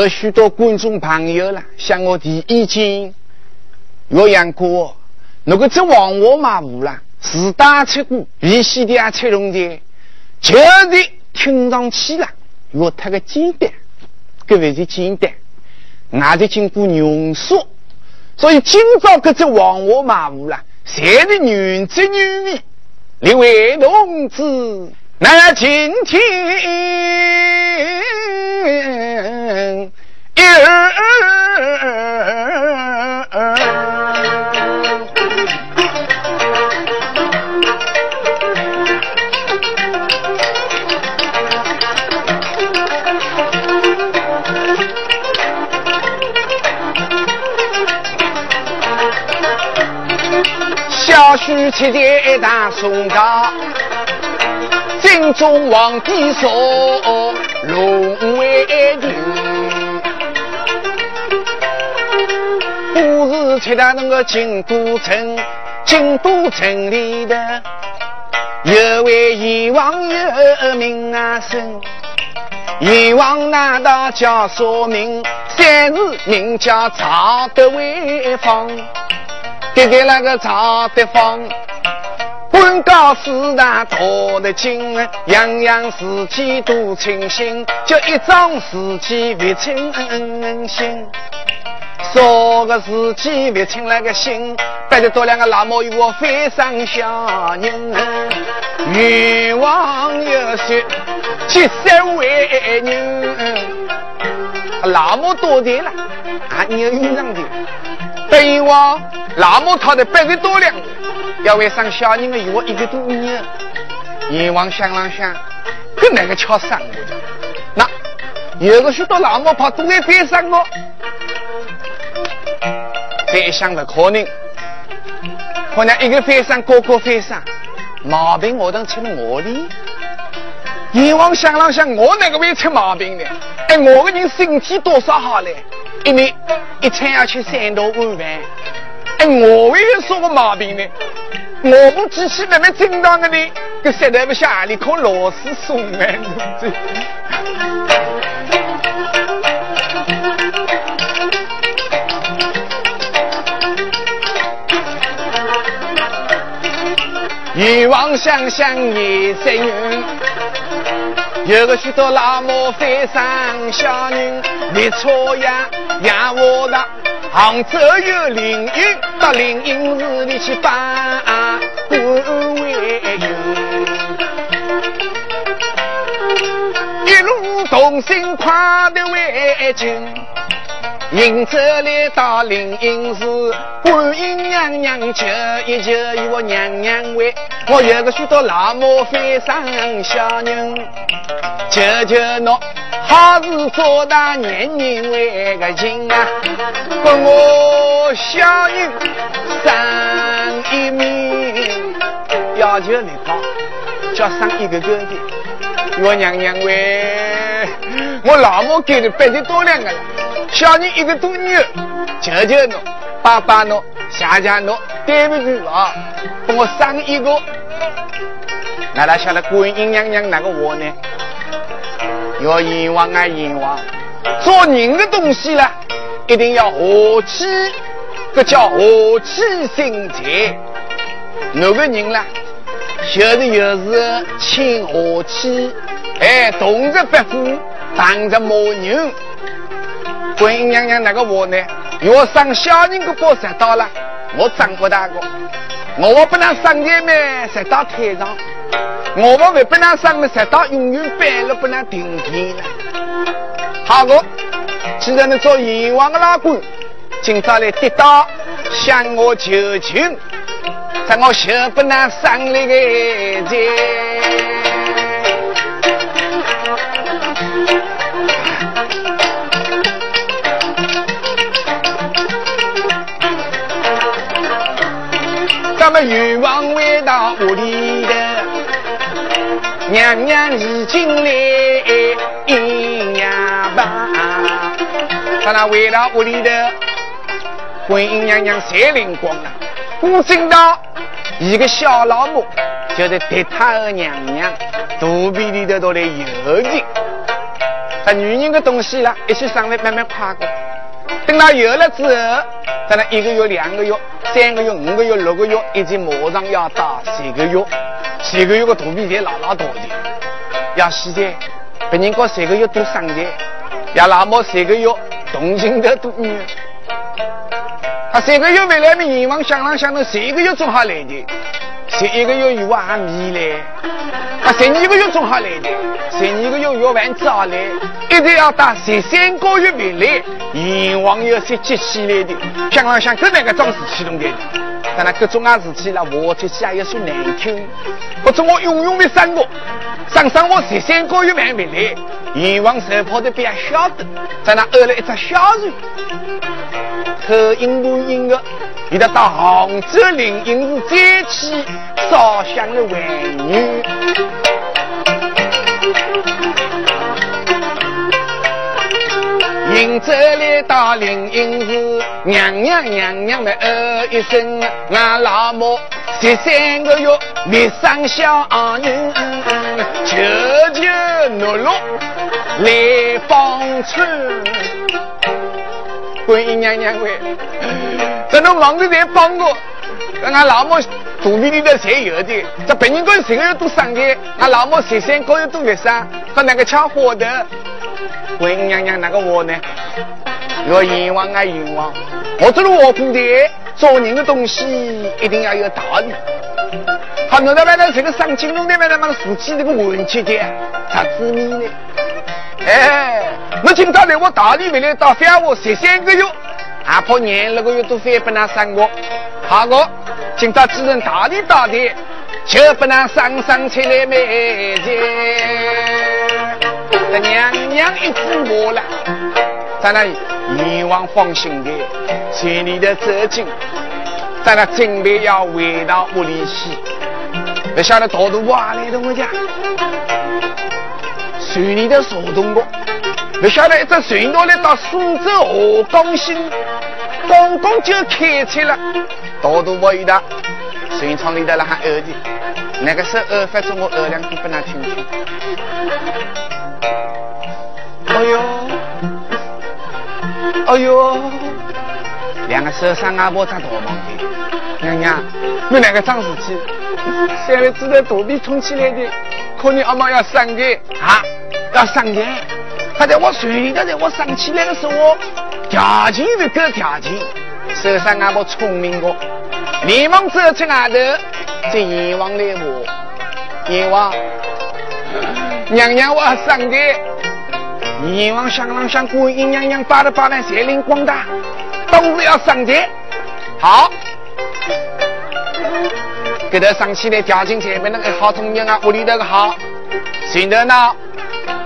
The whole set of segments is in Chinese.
有许多观众朋友了向我提意见，岳阳哥，那个这王我马无了，是打出过，必须的啊，出龙的，就是听上去了，越太个简单，各位是简单，那就经过浓缩，所以今朝搿只王我马无了，全是女子女女，两位同志。那今天七节大宋高。心中皇帝说：“龙为定，不是去到那个京都城，京都城里的有位阎王有名啊声，阎王那道叫说明？三字名叫曹德威方，给给那个曹德芳。”高四大道得精，样样事体都清醒，就一桩事体不清醒。说个事体不清那个心，带着多两个老母与我飞上小人，冤枉有些七十为人，老母多的了，啊，你要用上的，等我老母掏的百十多两。要为生小人的我一个多年，阎王想了想，跟哪个巧生我的？那有个许多老母怕都在飞上我，这一想不可能，可能一个飞上，个个飞上，毛病我都出了我的。阎王想了想，我哪个会出毛病呢？哎，我个人身体多少好嘞？因为一餐要吃三到五饭。哎，我为有什么毛病呢？我们机器那么正当的呢，这实在不像阿里靠螺丝松哎，对欲望想想也生人，有个许多老母非常小人，没错呀，养我的。杭州有灵隐，到灵隐寺里去拜观为友，一路同心快的为亲，迎着来到灵隐寺，观音娘娘求一救我娘娘为，我有个许多老母非常小人，求求侬。他是做大年人为个亲啊，跟我小女生一命，要求你好，叫生一个哥的。我娘娘为我老母给的百十多两个了，小女一个多女，求求侬，爸爸侬，谢谢侬，对不起啊，给我生一个。那他晓得观音娘娘哪个话呢？要阎王啊阎王，做人的东西了，一定要和气，这叫和气生财。哪个人啦，就是有时亲和气，哎，动着白虎，当着魔牛。观音娘娘那个话呢？要上小人的宝石到了，我长不大个，我不能上前面直到台上。我们为不能上了石道，永远摆了不能停停了。好个，既然你做阎王的老官，今朝来跌倒向我求情，在我学不能上那个节。咱们阎王回到屋里的。娘娘已经来迎呀吧，他那回到屋里头，观音娘娘才灵光了。我见到一个小老母，就是铁塔儿娘娘，肚皮里头都来有劲。把女人的东西啦，一起上来慢慢跨过。等到有了之后，在那一个月、两个月、三个月、五个月、六个月，已经马上要到十个月。十个月的肚皮才老老大的，要洗的，别人讲十个月多生的，要那么十个月动情的多。他三个月回来，没愿望想啷想到十个月总好来的。十一个月有还米嘞，啊，十二个月种下来的，十二个月月完早来，一定要到十三个月米来，阎王要是接起来的，想了想，这两个桩事启动的，但那各种啊事情啦，我这些也说难听，或者我永远没生过，上上我十三个月完回来，阎王神跑的边晓得，在那饿了一只小人，可应不应的。你得到杭州灵隐寺再去烧香的为女，迎着来到灵隐寺，娘娘娘娘的哦一声，俺老母十三个月没生小人，求求奴禄来帮衬，观音娘娘喂。这侬忙着在帮我，俺老母肚皮里头才有的。这别人讲十个月都生的，俺老母十三个月都没生，和那个抢火的？问娘娘那个我呢？要阎王啊阎王！我做了我古代做人的东西一定要有道理。他弄到外头这个上金龙那边的嘛事情这个问题的，咋子你呢？哎，我今朝来我大理回来到翻我十三个月。阿婆年六个月都非不能生我，好个，今朝既然大理大的，就不能上上出来美见。娘娘一支我了，在那阎王放心的，随你的走进，在那准备要回到屋里去，不晓得大肚挖来的我家，随你的手动过。不晓得一只船到来到苏州河港新，刚刚就开出了，大肚我一到，船舱里头那还饿的，那个时候饿发出我饿两句不能听清。哎呦，哎呦，两个手上阿婆在逃忙的，娘娘，你两个脏事体，三位子在肚皮冲起来的，可你阿妈要生的啊，要生的。他在我睡的，在我上起来的时候，条件是够条件，手上阿婆聪明过，连忙走出外头，这阎王来我，阎王，娘娘我上的，阎王想啷想观音娘娘把的把万财灵光大，都是要上的，好，给他上起来条件前面那个好聪明啊，屋里头个好，行得呢。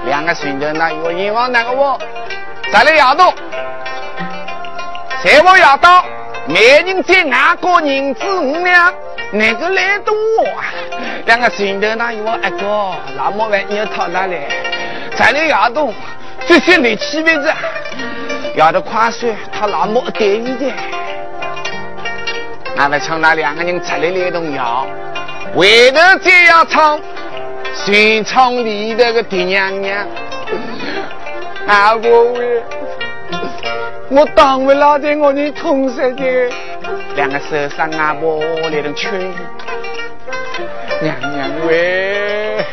两个孙子那一个阎王那个我，再来摇动，再我摇到，每人在外国银子五两，那个来多？两个孙子那一个一个，那么万你要讨哪来？再来摇动，这些力气位置，摇得快算，他那么得意的。俺们从那两个人出来来动摇，回头再要唱。船舱里头个爹娘娘，阿婆，我当不了的，我你痛死的。两个手上阿婆来人劝，娘娘喂，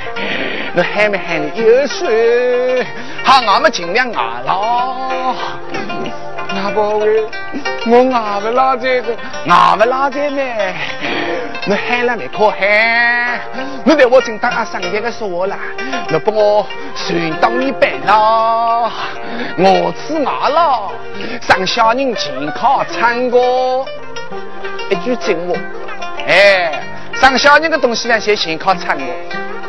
你喊没喊你有水？好，俺们尽量熬了。阿婆喂，我熬不拉这个，熬不拉这呢。你喊了没可喊？你在我正当阿上天的说我啦，你把我算当你办了，我吃牙了，上小人健康唱歌，一句真话。哎，上小人的东西呢，先健康唱歌，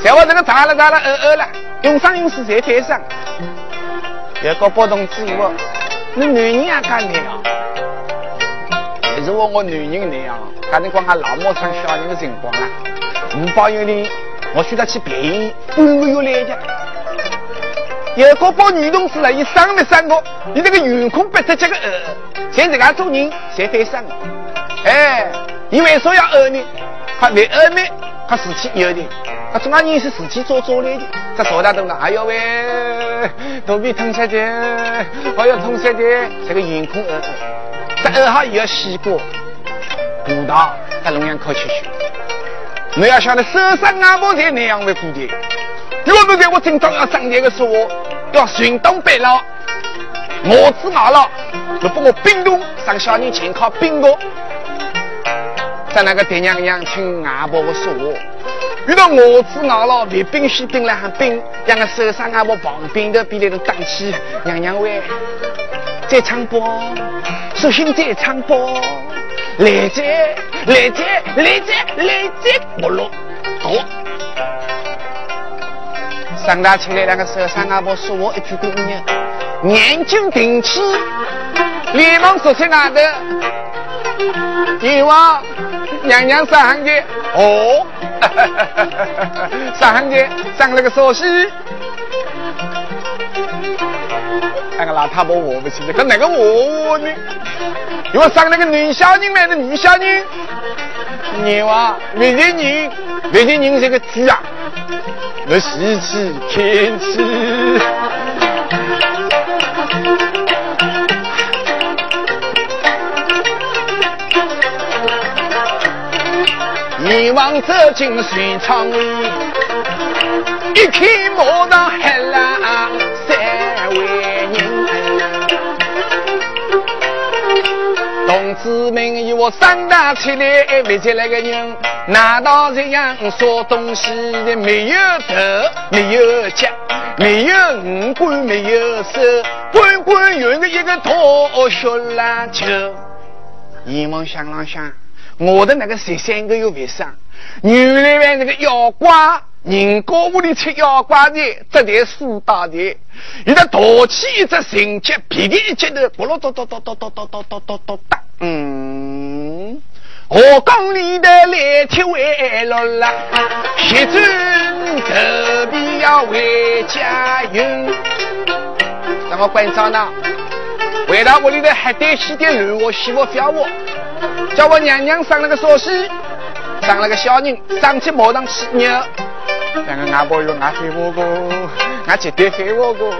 在我这个咋了咋了，饿饿了，用上用死在台上，有个不同之我，你男人也干的啊？如果我我男人那样，刚才讲俺老母生小人的情况啊，五包月里，我需要去便宜半个月来的。有个包女同志了，伊生没生过，你这个员工不出这个呃，现在俺做人才会生。哎，你为啥要讹你？他为讹你，他自己有的，他中央人是自己做做来的。他说他懂了，哎呦喂，肚皮痛死的，哎呦痛死的，这个眼眶呃呃，这二号也要洗过，葡萄在龙阳口去去。你要晓得，手上阿婆才那样为固定。如果在我今朝要上台的时候，要寻东北了，我子马了，就把我冰冻上小人前靠冰过。在那个爹娘娘听阿婆的说话，遇到我子拿了别冰西冰了还冰，两个手上阿婆旁边的比来都荡起，娘娘喂，再唱不？索性再唱不？来者来者来者来者，不落多。上大起来，两个手上阿婆说我一句姑娘，眼睛定起，连忙说起外头，阎王。娘娘上行街哦，上行街上了个少西，那个老太婆我不起的，跟哪个我呢？因为上那个女小人来的女小人，你话别的人，外地人是个猪啊，那喜气天气。你望走进水厂里，一看马上喊了三位人。同志们，有我三大起来，围起来个人，难道这样说东西的没有头，没有脚，没有五官，没有手，滚滚圆的一个大小篮球？阎王想了想。我的那个十三个月为啥？原来那个妖怪，人家屋里吃妖怪的，这台苏大的，一个大气一只神脚，皮的一接头，咕噜咚咚咚咚咚咚咚咚咚咚哒。嗯，河缸里的来天为了啦，学尊头皮要回家用。让我关照呢，回到屋里头还得洗点乱我洗我不我。叫我娘娘生了个烧西，生了个小人，上去马上去牛。两个阿婆有俺废话过，俺绝对废话过。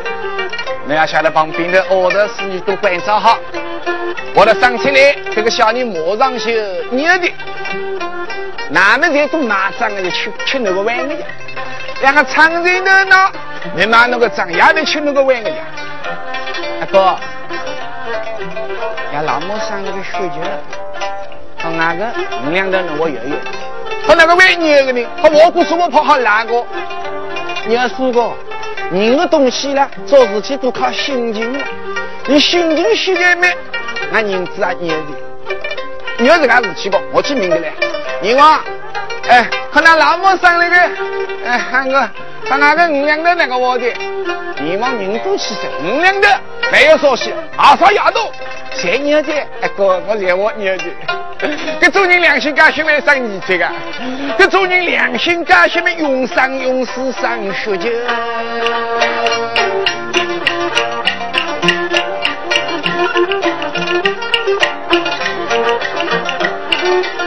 你要晓得旁边的二的侍女都关照好。我的生起来，这个小人马上就牛的。哪们在都马上的去吃那个碗的呀？两个长人的呢，你拿那个长牙的吃那个碗的呀？阿哥，让老母上那个血酒。他那个五两的我有有，他那个玩意儿呢？他我不说我跑好哪个？你要说过，人的东西呢，做事情都靠心情。你心情虚的没，那银子啊，你的。你要这个事情不？我去明白了。你话，哎，他那老母生那个，哎，喊个他那个五两的那个我的，你往人多气噻，五两的没有说些，二少丫头，谁你的？哎哥，我惹我你的。这做人良心，干什么上你这个？这做人良心，干什么用上用死上学酒？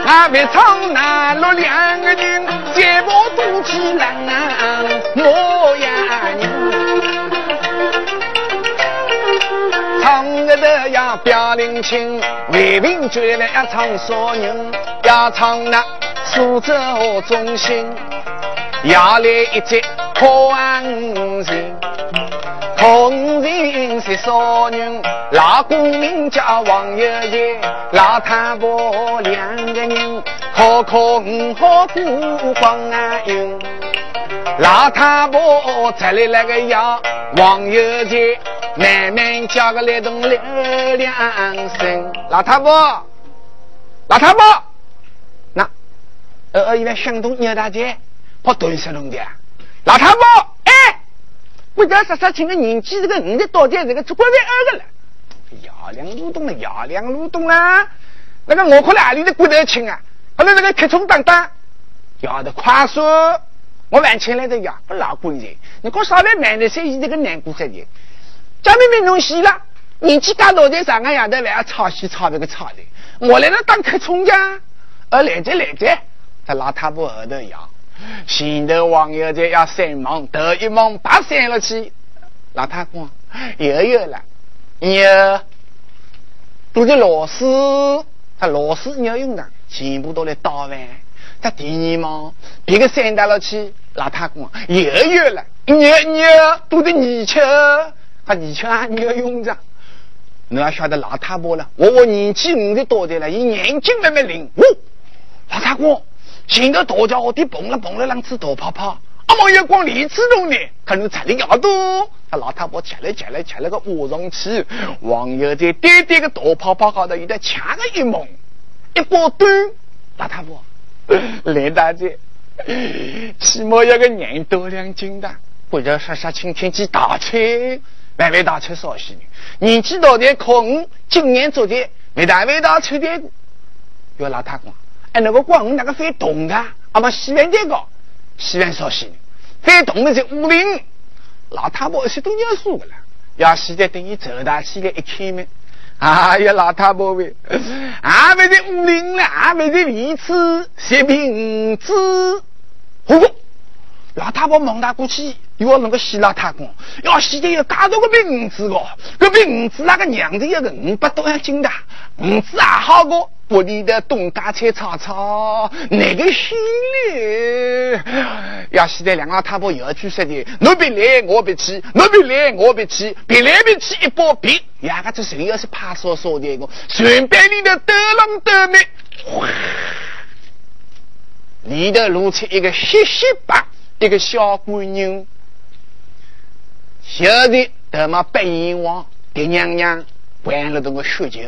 那别唱那落两个人，结伴多起郎模样。唱个的呀，表灵清，为民绝来呀，唱少人，要唱那苏州中心，要来一节狂人，狂人是少人，老公名叫王爷爷，老太婆两个人，可可五好过光啊云，老太婆出来那个呀，王爷爷。慢慢叫个来动六两声，老太婆，老太婆，那呃呃，一位乡东牛大姐跑蹲下弄的，老太婆，哎，不叫说说请个年纪这个五十多点这个做官为二个了，摇两路动了，摇两路动啦，那个我可哪里的骨头轻啊？后来那个铁冲当当，要的快速，我晚起来的呀不老贵人，你给我稍微慢点些，这个难过些的。家妹妹弄死了，年纪大老在上个丫头还要吵戏吵那个吵的，我来了当客冲家，而来着来着，他老太婆后头摇，前头王爷在要三忙，头一忙把三了去。老太公又有了，有。都是老师，他老师你要用的，全部都来打完。他第二忙，别个散到了去，老太公又有了，有有都是泥鳅，他泥鳅啊你要用着。你要晓得老太婆了，我我年纪五十多岁了，一眼睛都没灵。哦，老太公，现在大家伙的蹦了蹦了两次大泡泡，阿毛要光李子洞呢，可能才能要多。他老太婆吃了吃了吃了个卧上去，王爷在点点个大泡泡高头，有点掐个一猛，一包端。老太婆，来大姐，起码要个人多两斤的，或者杀杀青天鸡大菜，外外大菜少些呢。年纪大点考五，今年做的没大味道，吃点过。要老太公，哎，那个光那个翻动的，阿妈洗完这个，洗完烧洗，翻动的在屋里。老太婆是都念书的了，要洗的等于走大起来一开门，哎呀，老太婆喂，俺没在屋里呢，还没在里吃食品子，呼呼。老太婆忙大过去，又要弄个洗老太公，要洗的有加多个饼子哦，个饼子那个娘子有个五百多斤的，五子还好过。屋里的东家菜炒炒，那个心里？要洗的两老太婆又要去说的，你别来我别去，你别来我别去，别来别去一包皮，两个这谁要是怕说说的个，顺便里的得冷得美，里头露出一个细细白。一个小姑娘，现在他妈白阎王给娘娘灌了这个血酒。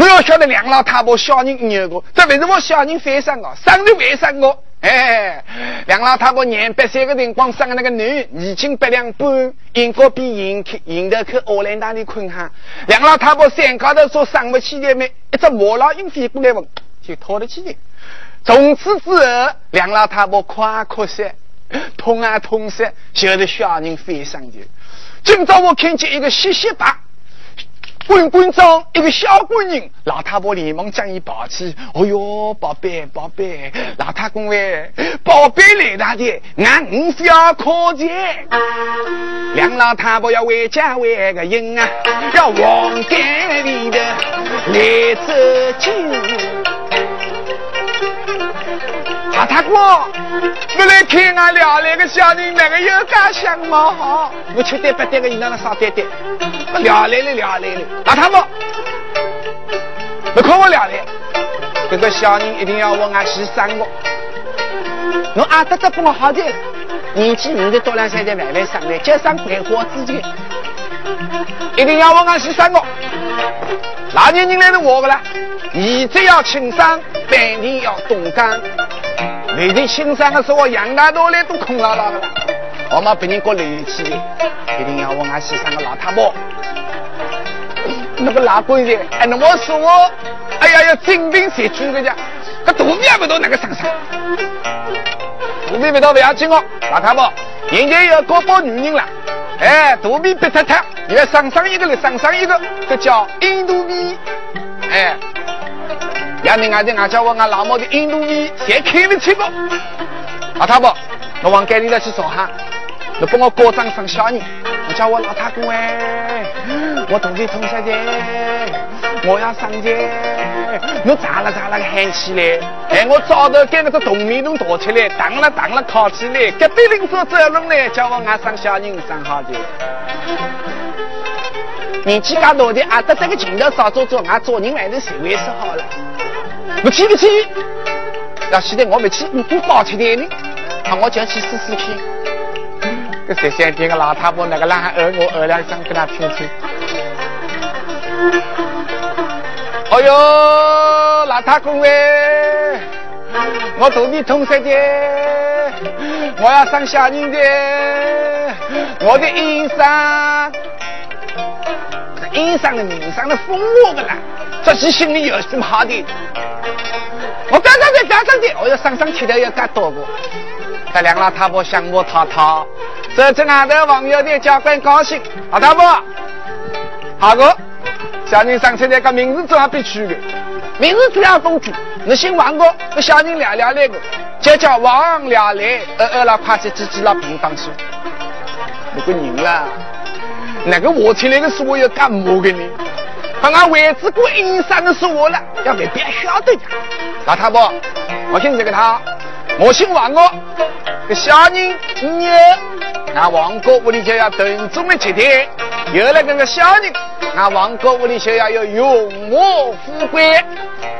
我要晓得两老太婆小人一个，这为什么小人翻生啊？生的为生个？哎，两老太婆年八岁个辰光生的那个女，已经八两半，应该比迎客迎头去荷兰大的困哈。两老太婆山高头说生不起的没，一只毛老鹰飞过来问，就掏得起的。从此之后，两老太婆夸哭噻。痛啊痛死！就是小人飞上去。今朝我看见一个细细白、滚滚装一个小闺人，老太婆连忙将伊抱起。哦哟，宝贝宝贝，老太公喂，宝贝来大的，俺五要可见。两老太婆要回家喂个人啊，要往街里的来走进。老太公，我来看俺俩那个小人，哪个有家相貌好？我七点八点的，你那个啥点点。我俩来了，俩来了。老太婆，你看我俩来，这个小人一定要问俺先生我。侬阿德德帮我好点，年纪五十多两岁在外外上来，就上百花之间，一定要问俺十三个。哪年人来是我的了？你只要轻伤，半年要动肝。每天轻伤的时候，杨大多来都空落落的了。我们别人过力气，一定要问俺先生个老太婆。那个老鬼子，哎，那么说我，哎呀，要精兵写主个家，可肚皮也不到那个身上。肚皮不到不要紧哦，老太婆，人家有高包女人了，哎，肚皮别太太，要上上一个来，上上一个，这叫印度米，哎。要你俺的俺叫我俺老母的印度米，谁看得起不？老太婆，我往街里头去找哈，你帮我过账生小人。我叫我老太公哎，我肚皮痛死的，我要上街。我咋了咋了喊起来，哎，我早头给那个铜米桶躲起来，当了当了烤起来，隔壁邻桌走路来，叫我俺生小人生好的。年纪大的啊，得这个劲头少做做，俺做人还是社会是好了。不去不去，要现在我没去，你不包吃点呢？那我就要去试试看。这十三天个老太婆那个男孩讹我讹两声，跟他听听。哎呦，老太公哎，我肚皮痛死的，我要生小人的，我的医生，医生的名声都封我的啦。这是心里有什么好的？我刚刚在刚刚的，我要上上去的要干多个。这两老太婆向我讨讨，这这俺的网友的教官高兴。老太婆，好个，小人上车那个名字怎样必取的？名字主要公主，你姓王个，那小人俩俩来个，就叫王俩来，二二了快在自己那平房去。那个人啦，那个我听那个说我要干么的呢？把俺位置过阴山的说我了，要给别晓得呀。老太婆，我姓这个他，我姓王个，个小人你，那王哥屋里就要等这么几天，有了这个小人，那王哥屋里就要有荣华富贵。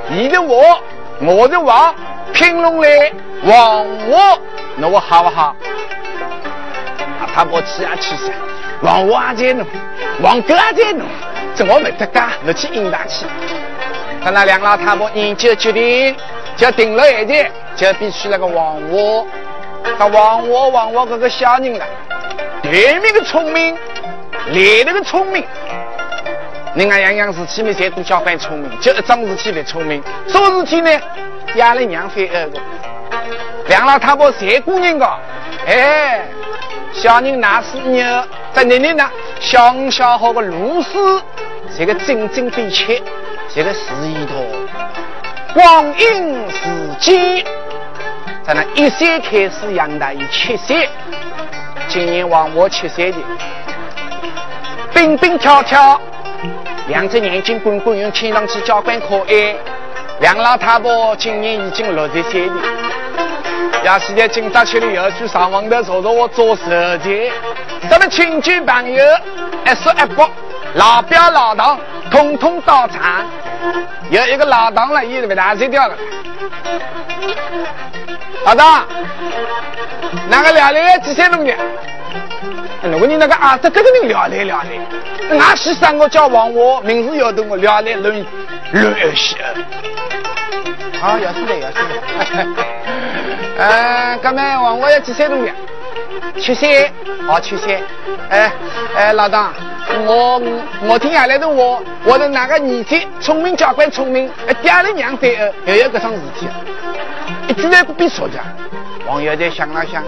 你的我，我的王，拼拢来王我，那我好不好？老太婆气啊气噻，王我在弄，王哥在弄。我没得干，你去应大去。跟那两老太婆研究决定，就定了一件，就必须那个王我。他王我王我这个小人了，对面的聪明，来那个聪明。人家样样事体没谁都教会聪明，就一桩事体不聪明。什么事体呢？压了娘非二个。两老太婆谁姑娘个？哎，小人哪是牛？在那里呢？小五小号个卢氏。这个真正的切，这个是一坨光阴似箭，在那一岁开始养大一七岁，今年往我七岁的，蹦蹦跳跳，两只眼睛滚滚，用天上去交关可爱。两老太婆今年已经六十岁了，也是在今朝去了要去上房的坐坐我做手机，咱们亲戚朋友一说一不。老表老唐统统到场，有一个老唐了，也被打碎掉了。老唐，那个聊来几岁弄的？如果你那个儿子跟着你聊来聊来，俺先生我叫 王华，名字要得我聊来论论些。好，要是的，要是的。嗯，哥们，王华要几岁弄的？七岁，好七岁。哎哎，老唐。我我听下来的我，我的哪个儿子聪明，交关聪明，爹了娘在儿，又有这桩事体，一句话不必说的。王爷在想了想，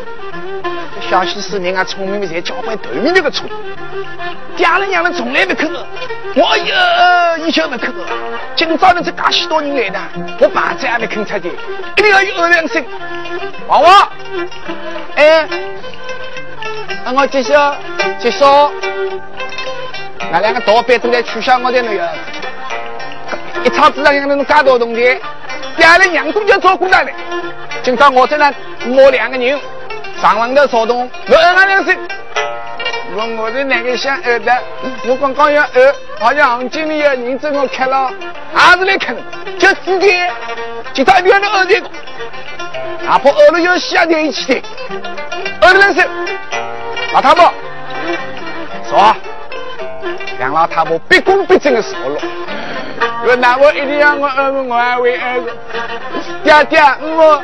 小西施人家聪明的才交关头面那个聪明，爹了娘了从来不肯，我有一向不肯。今朝呢这噶许多人来的，我爸子也没肯出的，一定要有二两声。王王，哎，那我介绍介绍。那两个大班都在取消我的那个，一场子上养那种干多东西，第二年娘都就照顾他了。今朝我在那摸两个人，上房头说动，我二俺两声，我我的那个想二的，我刚刚要二，好像行经理要人正我开了，还是来看，就今天，今朝一定要二这个，哪怕二了要下点一起的，二两声，老太婆，说。两老太婆毕恭毕敬的说了，我那我一定要我儿子我还为儿子，爹爹我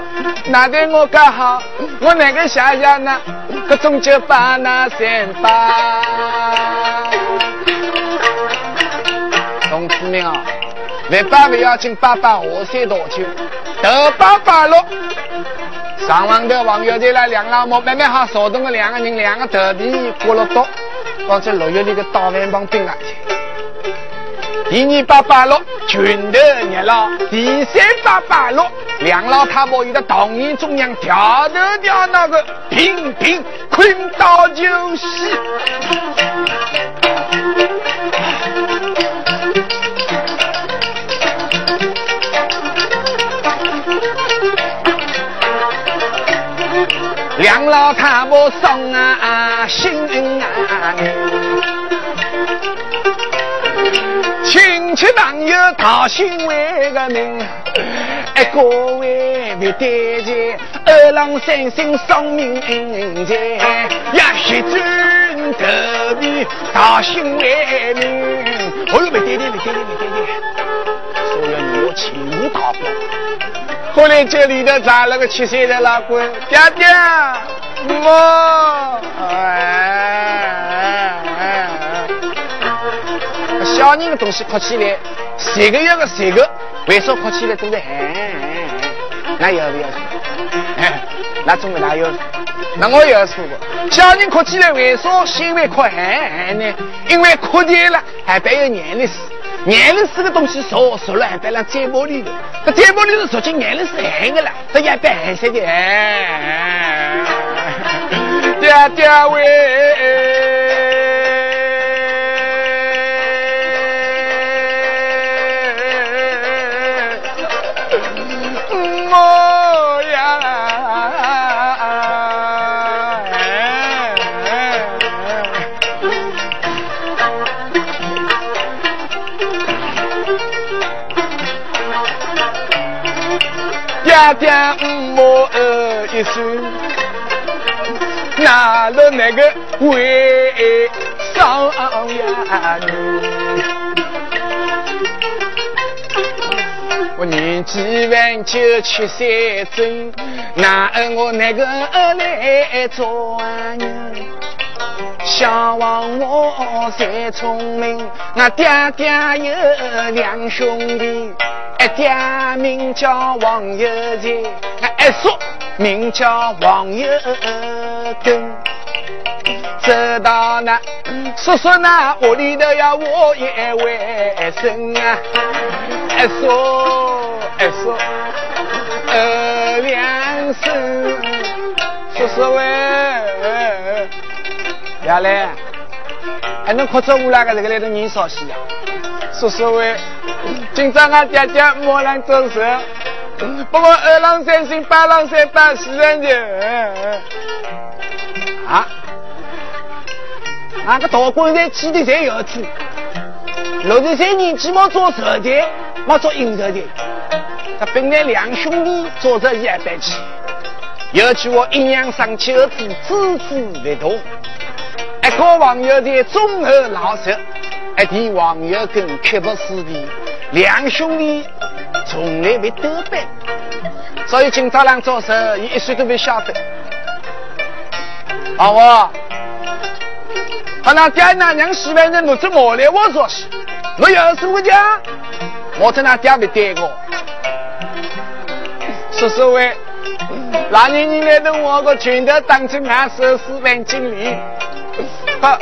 哪得我干好，我那个想想那，各种就把那三八。同志们啊，万爸不要紧，爸爸我先道歉，得爸爸了。上网的网友在那两老母慢慢好手动的两个人，两个头皮过了刀。放在六月里的大饭帮兵啊，第二八八六拳头热闹，第三八八六两老太婆有的唐人中央跳头跳那个频频困到就死。两老太婆伤啊啊心啊，亲戚朋友讨心为个名，哎各位别担心，二郎三星丧命在，呀血转头皮讨心为名，哦哟别担心别担心别担心，所有人我全部逃不。后来这里头长了个七岁的老公，爹爹，我，小人的东西哭起来，十个月的十个，为啥哭起来都在喊？那要不要？哎，那总没哪有？那我要说过，小人哭起来为啥心会哭喊喊呢？因为哭爹了，还别有眼泪水。眼泪是个东西，少，少了还别让摘玻璃的，这摘玻璃是说起眼泪是咸的了，这也白色的。爹爹喂。爹母一声，拿了那个为上呀我年纪万九七岁整，拿我那个来做人？想望我再聪明，那爹爹有两兄弟。一爹名叫王有才，俺一叔名叫王有根。走到那叔叔那屋里头要我一位生啊，一叔一叔二两生，叔叔喂，下来，还能哭着我那个这个来头年少些呀？叔叔喂。今朝俺爹爹莫来做事，不过二郎三星八郎三八四人的。啊！那个大官人气的才有子，六十岁年纪没做寿的，没做应酬的。他本来两兄弟做着一百起，有句话阴阳上去儿子支支为同，一个网友的忠厚老实，一提网友跟刻薄势力。两兄弟从来没得班，所以今朝郎做事，伊一岁都没晓得。啊我，他那爹那娘喜欢人弄只毛来我做事，我有什么讲？我在那爹没待过。说实话，那年你来到我个拳头当成俺手四班经理。好，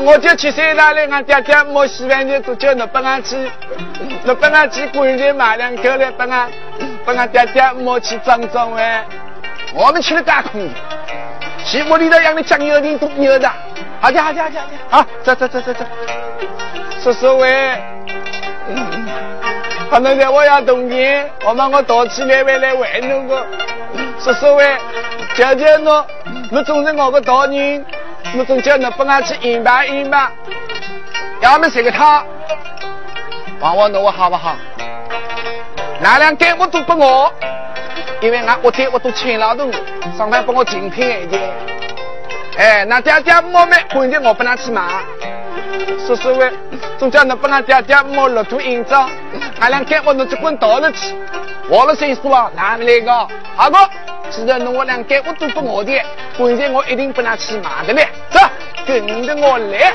我就去山那里，俺爹爹没洗完的，都叫你帮俺去，你帮俺去棺材买两口来，帮俺，帮俺爹爹没去装装哎。我们去了干空的，去屋里头养的酱油的都牛的。好的，好的，好的，好，走走走走走。叔叔喂，可能在我要冬天，我们我躲起来回来玩那个。叔叔喂，求求侬，侬总是我个大人。我总叫你帮俺去应吧应吧，要么这个他，帮我弄我好不好？那两间我都不我，因为俺我爹我都请劳动，上班帮我精品一点。哎，那爹爹妈妈关键我不拿去买，说实话，总叫你帮俺爹爹妈落土印章，那两间我弄只滚倒了去，我的岁数啊，哪来个？好个，既然弄我两间我都不我的。棺材我一定不拿去买的嘞，走，跟着我来。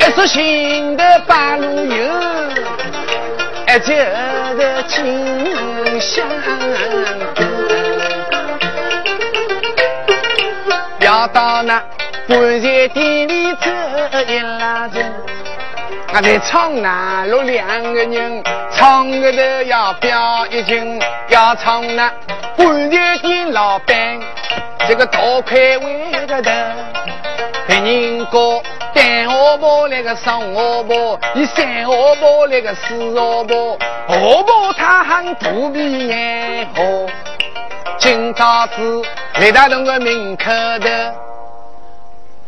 一说新的八路油，一旧的金香要到那。棺材店里走一拉人，俺在唱那路两个人，唱个头要表一情，要唱那棺材店老板。这个大块位个头，别人讲单下婆那个上下婆，你三下婆那个四下婆，下婆他喊肚皮眼红，今朝子雷大东个门口头。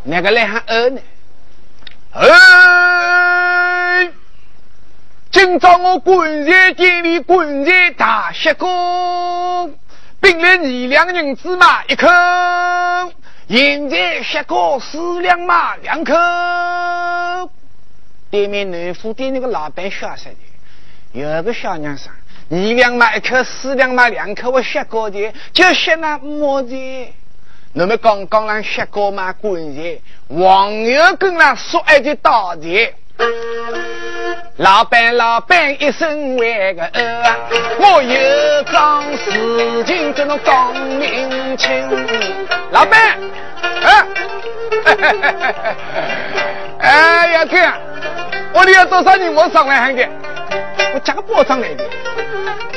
那个来喊二呢？哎，今朝我棺材店里棺材大雪糕，并来二两银子嘛一口，现在雪糕四两嘛两口。对面南府店那个老板笑死的，有个小娘生，二两嘛一口，四两嘛两口，我歇过的，就歇那么的。那么刚刚让薛高买棺材，王友跟那说爱的大钱，老板，老板一声为个，我有桩事情跟侬讲明清。老板，哎，哎呀哥，我里有多少人我上来喊的？我加个包装来的。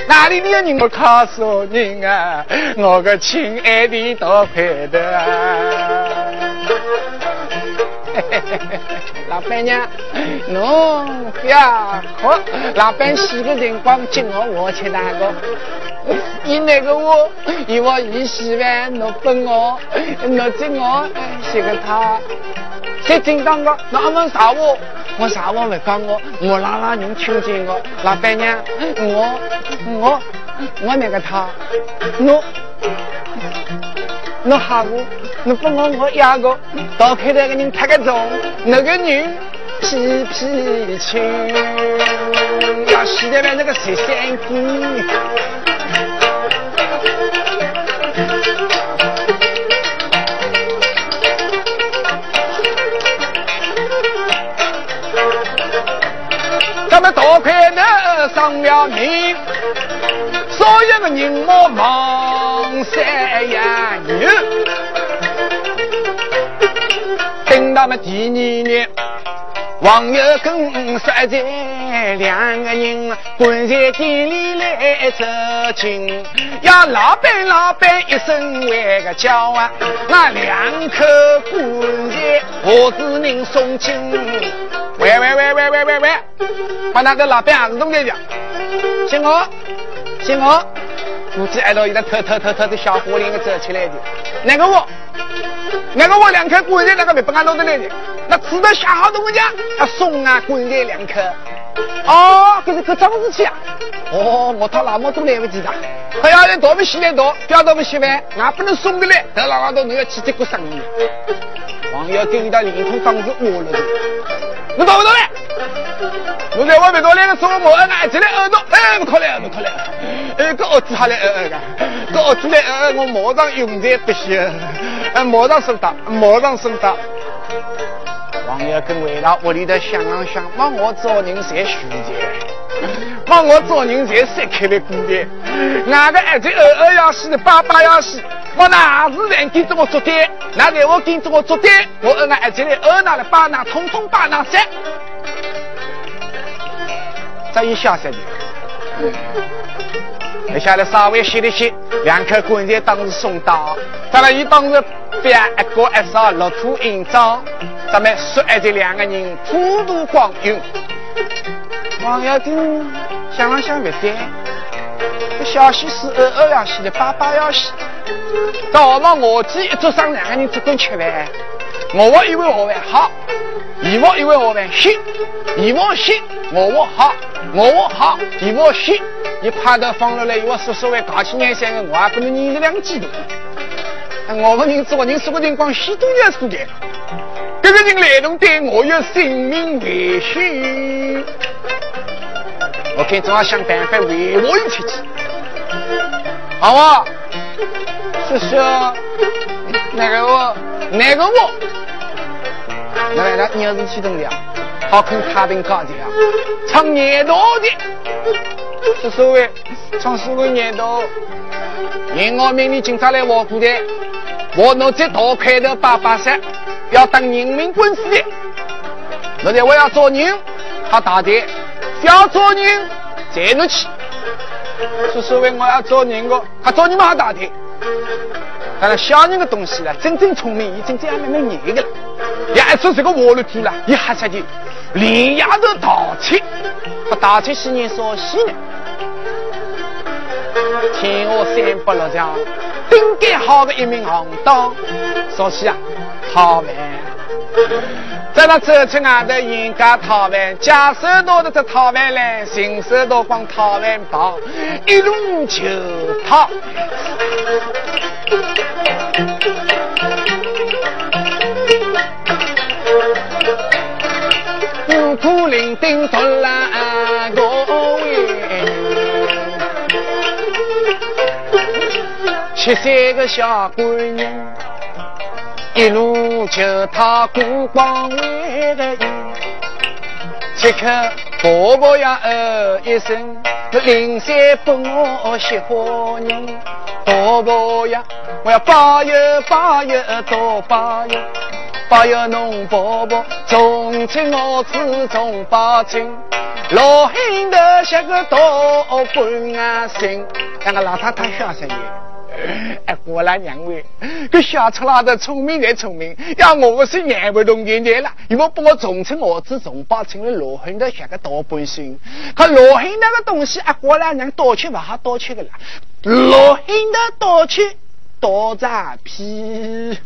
哪里的人我告诉你啊，我个亲爱的大快的。老板娘，侬不要哭。老板死个辰光接我，我吃那个。你那个我，以我一洗完，侬分我，侬接我洗个他。再正当个，那问啥话？我啥话没讲我，我拉拉人听见我。老板娘，我我我那个他，侬。侬吓我，侬不我我压个，到开头个人太个重，那个人皮皮轻，要洗得完那个洗三斤。咱们多亏的上了命。所有的人我忙三等到么第二年，王友跟帅在两个人关在店里来走亲，要老板老板一声为个叫啊，那两口棺材何子人送亲？喂喂喂喂喂喂喂，把那个老板还是弄来讲，信我。信我，估计挨到一个偷偷偷偷的小伙领走起来的。那个我，那个我两颗棺材那个没把俺弄得来的。那吃的下好东西他送啊棺材两颗。哦，这是个脏事情啊。哦，我他那么都来不及的。他要人多不洗来多，不要多不洗饭，俺不能送的来。到哪都你要去这个生意。王爷给你的连通当时饿了的，你懂不懂嘞？我在外面到那个送我毛，俺进来耳朵，哎，不可来，不可来，哎，个耳子还来，呃呃个，个耳子来，呃，我马上用在不息，哎，马上收到，马上收到。王爷跟回到屋里头想了想，帮我做人才虚的，帮我做人才三开的锅的，俺个儿子二二要死，爸爸要死，我哪是人跟着我作对？哪在我跟着我作对，我二俺儿子来二拿了八拿，统统八拿三。这一下子的，接下来稍微歇了歇，两颗棺材当时送到，咱们一当时别一个一少落土印章，咱们说爱这两个人普度光阴。王耀丁想了想不对，这小西是二二要洗的，爸爸要洗，到了我这一桌上两个人只管吃饭。我我以为我还好，以我以为我还行，以我行，我我好，我我好，以我行，你趴到放落来，我说说为搞起眼三个，我还不能忍着两记头。我个人做人说不定光许多要说的，这个人来动对我有性命危险，我看总要想办法维我一出去，好不？叔叔，那个我，那个我。来来，你要是启动了，好看太平高的啊，唱年度的，是所谓唱所谓年度。严我命令警察来挖苦的，我弄这大块头八八三，要当人民官司的。那天我要做人，他大队；要做人，再怒气。是所谓我要做人的，他做人嘛大队。当然，小人的东西啦，真正聪明，已经这样慢慢严的了。也一说这个活路图了，一哈下去，连夜都盗窃，把盗窃些年少些呢？天下三百六将，顶该好的一名行当，说起啊，讨饭。在那走出外头，人家讨饭，假手到的这讨饭来，新手到光讨饭包，一路就讨。五苦伶仃独来个位，七岁个小姑娘，一路就讨过光位的人，此刻婆婆呀哦一声，灵山帮我惜花人。婆婆呀，我要保佑保佑多保佑，保佑侬婆婆从亲我子从八亲，老汉头像个大官啊心，两个老太太小声点。哎，我来两位，这小赤佬的聪明也聪明，要我是眼不动眼睛了。因为把我重称儿子重把成了罗汉的像个大本心。可罗汉那个东西，啊，我来娘多吃不好多吃的了。罗汉的多吃多扎皮。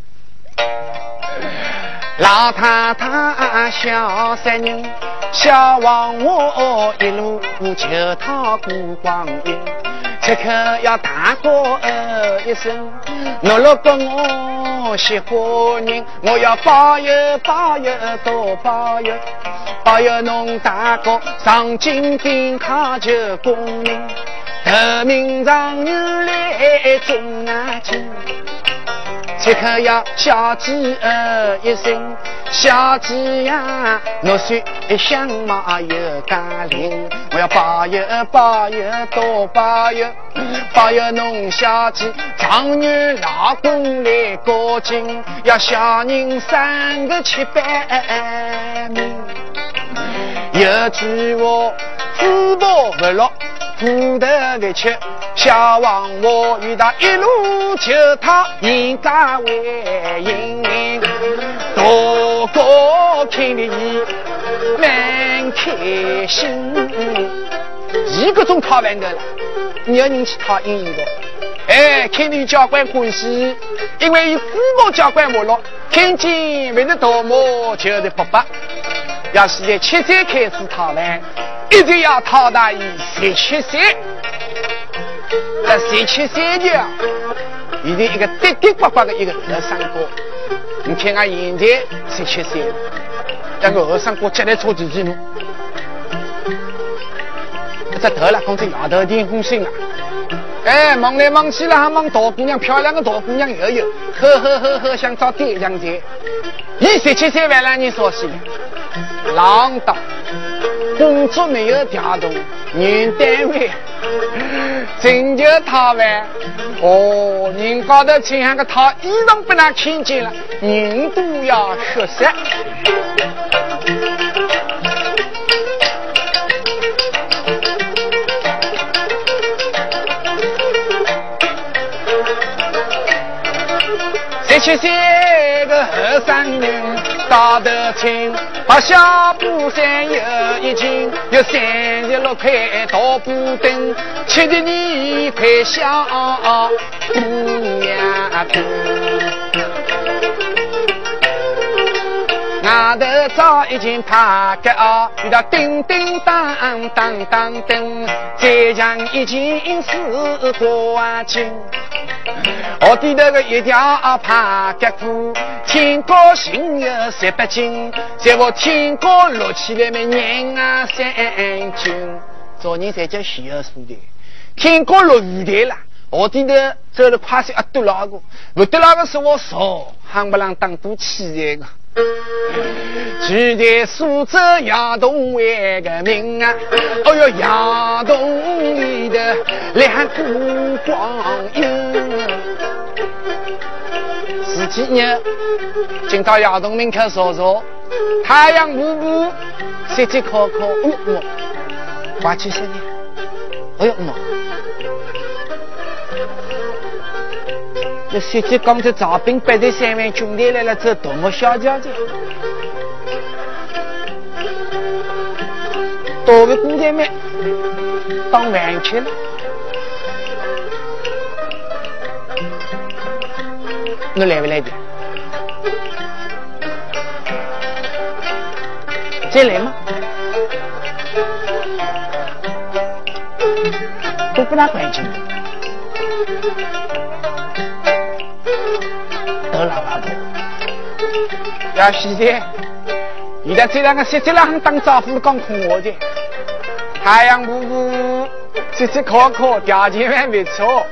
老太太小三人，小王我一路求他过光阴。此刻要大哥一声，诺了个我喜欢人，我要保佑保佑多保佑，保佑侬大哥上金顶考求功名，得名状元来中啊金。此刻要小鸡儿一声，小鸡呀，我说相貌有家灵，我要保佑保佑多保佑，保佑侬小鸡长女老公来高进，要小人三个七百名。有句话，福报不落。苦得委屈，小王我与他一路求他，人家为迎，大哥看的伊蛮开心。一个钟讨完的了，你要人去讨一个。哎，看你教官欢喜，因为有父母交关没落，看见为了多么就是不白。要是在七岁开始讨完。一定要讨到以十七岁，在十七岁的，一定一个滴滴呱呱的一个和尚哥。你看俺现在十七岁，那个和尚哥接来做几几路，这头了，刚才丫头点红心了。哎，忙来忙去了，还忙大姑娘，漂亮的大姑娘又有，呵呵呵呵，想找对象去。你十七岁完了，你说是？浪荡。工作没有调动，原单位拯救他完，哦，人高头请那个套衣裳被他看见了，人都要学习。十七岁个后生女，高头青。白小布衫有一斤，有三十六块大布灯，吃的你快想姑娘多。外头找一件帕格袄，遇到叮叮当当当当，再像一件丝瓜巾。我低头个一条帕格裤，天高兴有三百斤，在我天高落起来么人啊三斤。做人才叫需要数的，天高落雨台了，我低头走了快些啊多老个，我多老个是我少，夯不啷当多气人个。住在苏州窑洞为个名啊，哦哟窑洞里的两股光阴。十几年，进到窑洞门口坐坐，太阳瀑布，晒晒烤烤，哦哟，花几十年，哎哟妈！这设计刚才招兵百队三万军队来了，这多么小家子！多个姑娘们当饭吃了，你来不来的？再来吗？都不大关心。要现在，现在这两个实际上当招呼刚空我的，太阳婆婆，吃吃烤烤，条件还不错，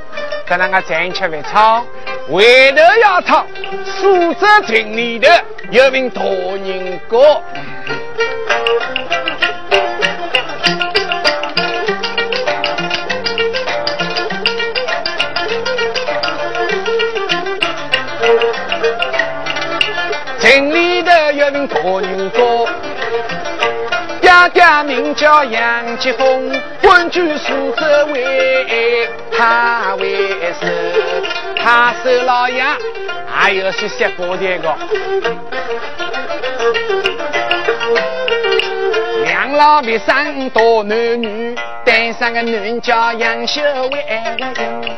跟那个正吃饭唱，回头要唱苏州城里头有名大人歌。爹爹名叫杨吉峰，官居苏州为他为首，他守老爷还有些些不的个。两老别生多男女，单生个男叫杨秀英。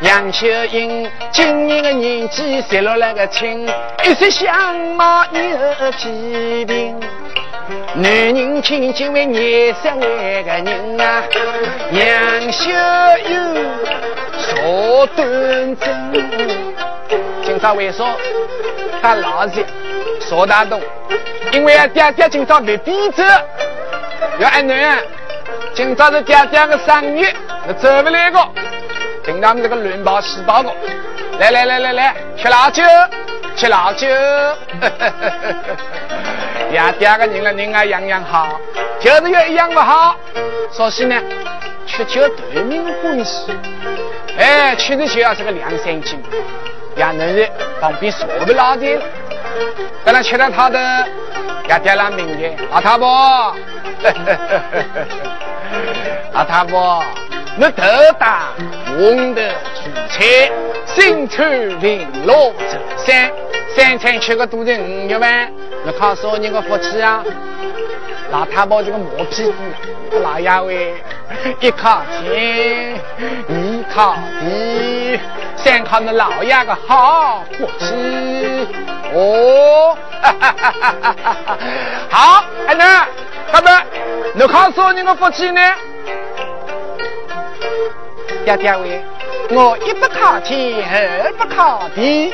杨秀英今年个年纪十六那个轻，一身相貌有皮病。男人千金为颜色为个人啊，杨秀英坐端正。今朝为啥他老实说大动？因为啊，爹爹今朝没逼着，要按男，今朝是爹爹的生日，那走不来个。听他们这个乱报细报个，来来来来来，吃老酒，吃老酒。呀，第二个人了，人啊样样好，就是有一样不好。首先呢，吃酒对命关系。哎，吃的就要是个两三斤，呀，能是旁边坐不老的。等他吃了他的，也，点了名的，老太婆，老太婆。我头大，红的出彩，身穿绫罗绸衫，三餐吃个都是五月饭，你靠啥人的福气啊？老太婆这个毛屁股，老爷喂，一靠天，二靠地，三靠那老爷个好福气。哦，哈哈哈哈哈哈！好，哎那，大伯，你靠啥人个福气呢？爹爹喂，我一不靠天，二不靠地。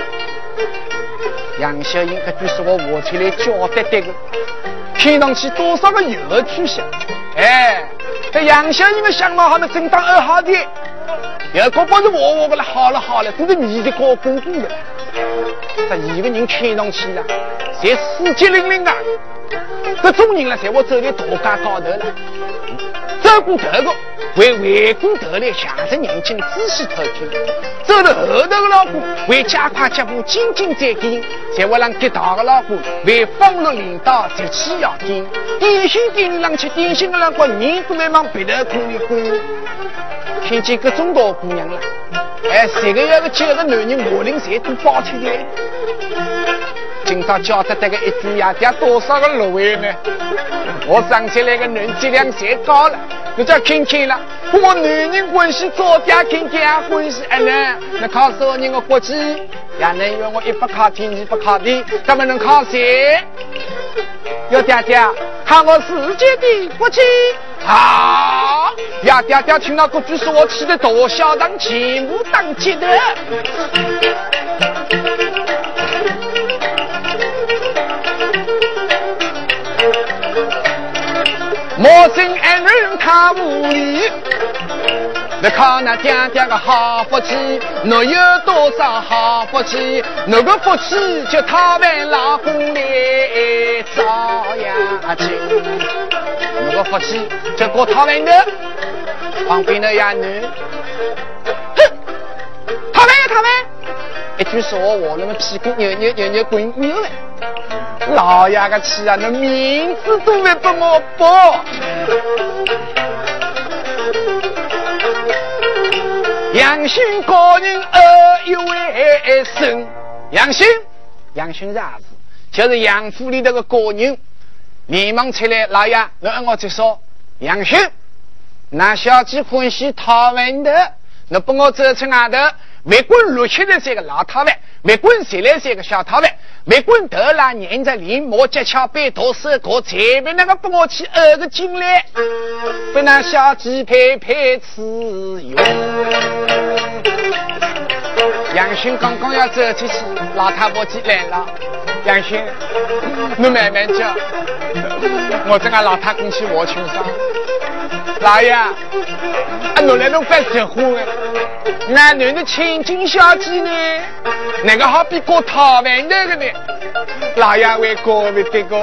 杨小英这句是我活出来教的的个，听上去多少个有趣相。哎，这杨小英的相貌好，那真当二号的，要个不是我我个了，好了好了，都是你的高公公的。这一个人看上去呀，才死机灵灵的，这种人了，在我走在大街高头了，走过这个。会回过头来，向着眼睛仔细偷听；走到后头的老虎，会加快脚步，紧紧再跟；在我让跌倒的老虎，会放了领导，直起要跟。点心店里浪去，点心的那个人都在往别头看一看。看见各种大姑娘了，哎，十个月的九个男人，我领谁都包起来。今朝叫得这个一句呀，加多少个芦苇呢？我生起来个人质量太高了。你再看看了，我男人关系早点看看关系，哎能，那靠什么人的国际？也能因为我一不靠天，二不靠地，怎么能靠谁？要爹爹看我世界的福气。好，呀爹爹听到这句说，我气得大小当全部当接的。陌生爱人他无理，你靠那爹爹个好福气，侬有多少好福气？侬个福气就讨饭老公来照呀亲，侬个福气就过讨饭的，旁边的呀女，哼，讨饭呀讨饭，一句说话那么屁股扭扭扭扭滚扭了。老爷个气啊！那名字都没给我报。杨勋高人二一位生，杨勋，杨勋啥子？就是杨府里头个高人。连忙出来，老爷，你按我再说。杨勋，那小姐欢喜讨饭的，你把我走出外头，别管六七十岁个老太太，别管十来岁个小太太。没管头啦，念着临摹诀窍，背读手稿，才被那个不我去二个进来，被那小鸡拍拍吃用。杨勋刚刚要走出去，老太婆进来了。杨勋，你慢慢叫，我这个老太公去我群上。老爷，啊，侬来侬犯什话哎？俺女的千金小姐呢？哪个好比过讨饭那个呢？老爷为过不得个？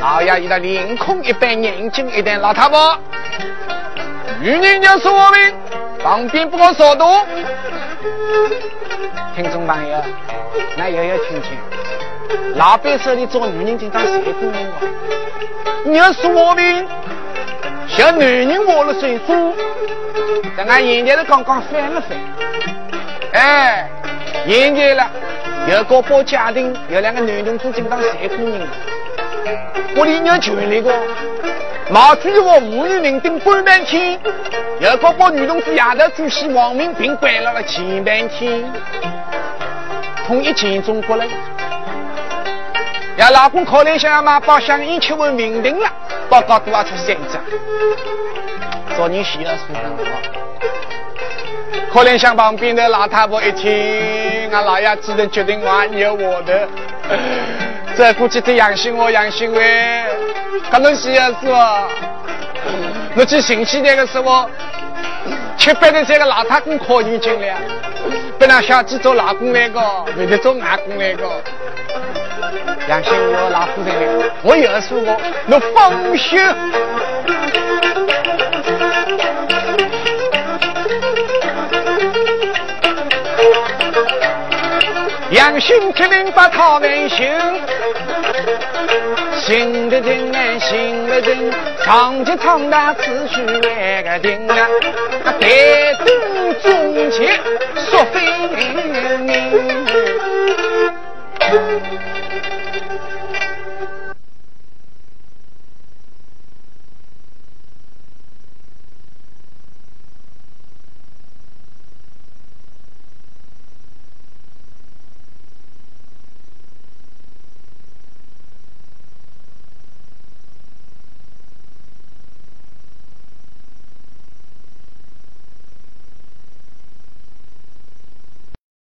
老爷一个凌空一般，眼睛一瞪，老太婆，女人要说明，旁边不我扫动。听众朋友，那也要听听，老板手里做女人就当谁姑娘哦？你要是我命，像男人活了岁数，在俺眼前头刚刚翻了翻，哎，现在了有个包家庭，有两个男同志就当谁姑娘了？我里有权利个，毛主席我妇女名定半半天，有个包女同志丫头主席王明平关了了前半天，统一全中国了。呀老公考虑想要买包香烟，吃完命定了，报告都要出三张。做人需要说真话。可怜想旁边的老太婆一听，俺老爷子的决定完有我的，这估计得养心我养心喂，可能需要是吧？那去星期天的时候，七八的这个老太公考虑进来，本来小姐做老公那个，没得做外公那个。杨兴，我老夫人，我有事我侬放心。杨兴铁命把讨文雄，行得正难行得正，长街长大此去万个定啊，台灯中前说分明。